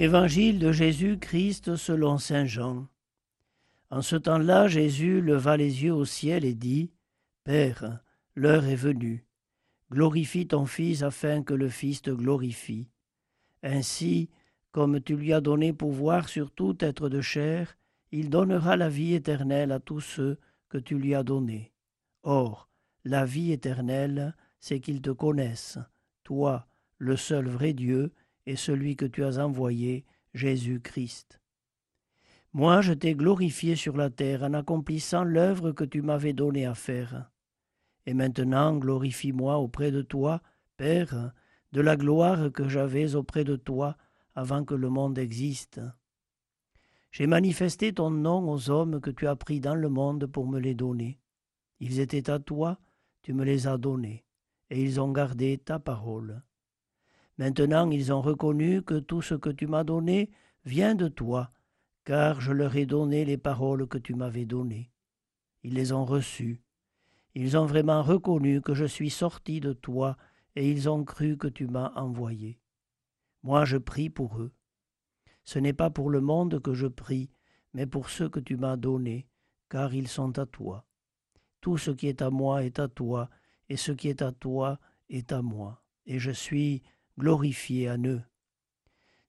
Évangile de Jésus-Christ selon Saint Jean. En ce temps-là, Jésus leva les yeux au ciel et dit, Père, l'heure est venue. Glorifie ton Fils afin que le Fils te glorifie. Ainsi, comme tu lui as donné pouvoir sur tout être de chair, il donnera la vie éternelle à tous ceux que tu lui as donnés. Or, la vie éternelle, c'est qu'ils te connaissent, toi, le seul vrai Dieu, et celui que tu as envoyé, Jésus-Christ. Moi, je t'ai glorifié sur la terre en accomplissant l'œuvre que tu m'avais donnée à faire. Et maintenant, glorifie-moi auprès de toi, Père, de la gloire que j'avais auprès de toi avant que le monde existe. J'ai manifesté ton nom aux hommes que tu as pris dans le monde pour me les donner. Ils étaient à toi, tu me les as donnés, et ils ont gardé ta parole. Maintenant ils ont reconnu que tout ce que tu m'as donné vient de toi, car je leur ai donné les paroles que tu m'avais données. Ils les ont reçues. Ils ont vraiment reconnu que je suis sorti de toi, et ils ont cru que tu m'as envoyé. Moi je prie pour eux. Ce n'est pas pour le monde que je prie, mais pour ceux que tu m'as donnés, car ils sont à toi. Tout ce qui est à moi est à toi, et ce qui est à toi est à moi, et je suis glorifié à eux.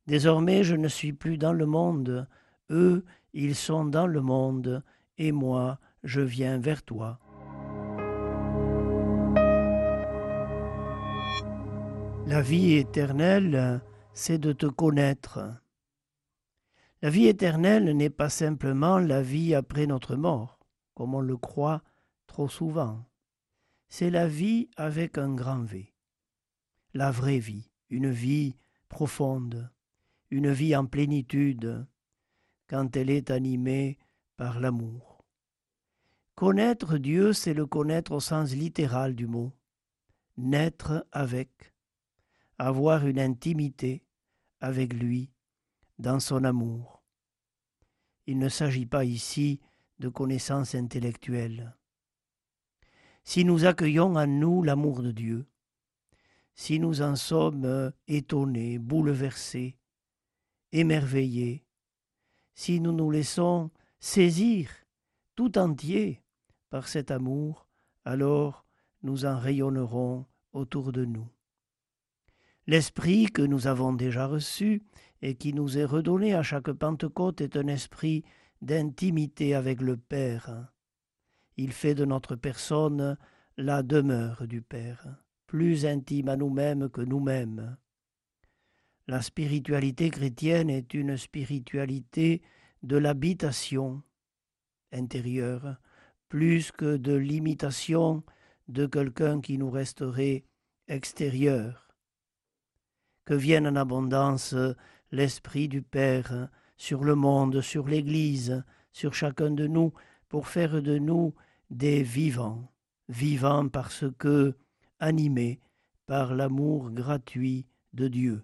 Désormais je ne suis plus dans le monde, eux ils sont dans le monde, et moi je viens vers toi. La vie éternelle, c'est de te connaître. La vie éternelle n'est pas simplement la vie après notre mort, comme on le croit trop souvent. C'est la vie avec un grand V. La vraie vie une vie profonde, une vie en plénitude, quand elle est animée par l'amour. Connaître Dieu, c'est le connaître au sens littéral du mot, naître avec, avoir une intimité avec lui dans son amour. Il ne s'agit pas ici de connaissances intellectuelles. Si nous accueillons en nous l'amour de Dieu, si nous en sommes euh, étonnés, bouleversés, émerveillés, si nous nous laissons saisir tout entier par cet amour, alors nous en rayonnerons autour de nous. L'esprit que nous avons déjà reçu et qui nous est redonné à chaque Pentecôte est un esprit d'intimité avec le Père. Il fait de notre personne la demeure du Père plus intime à nous-mêmes que nous-mêmes. La spiritualité chrétienne est une spiritualité de l'habitation intérieure, plus que de l'imitation de quelqu'un qui nous resterait extérieur. Que vienne en abondance l'Esprit du Père sur le monde, sur l'Église, sur chacun de nous, pour faire de nous des vivants, vivants parce que animés par l'amour gratuit de Dieu.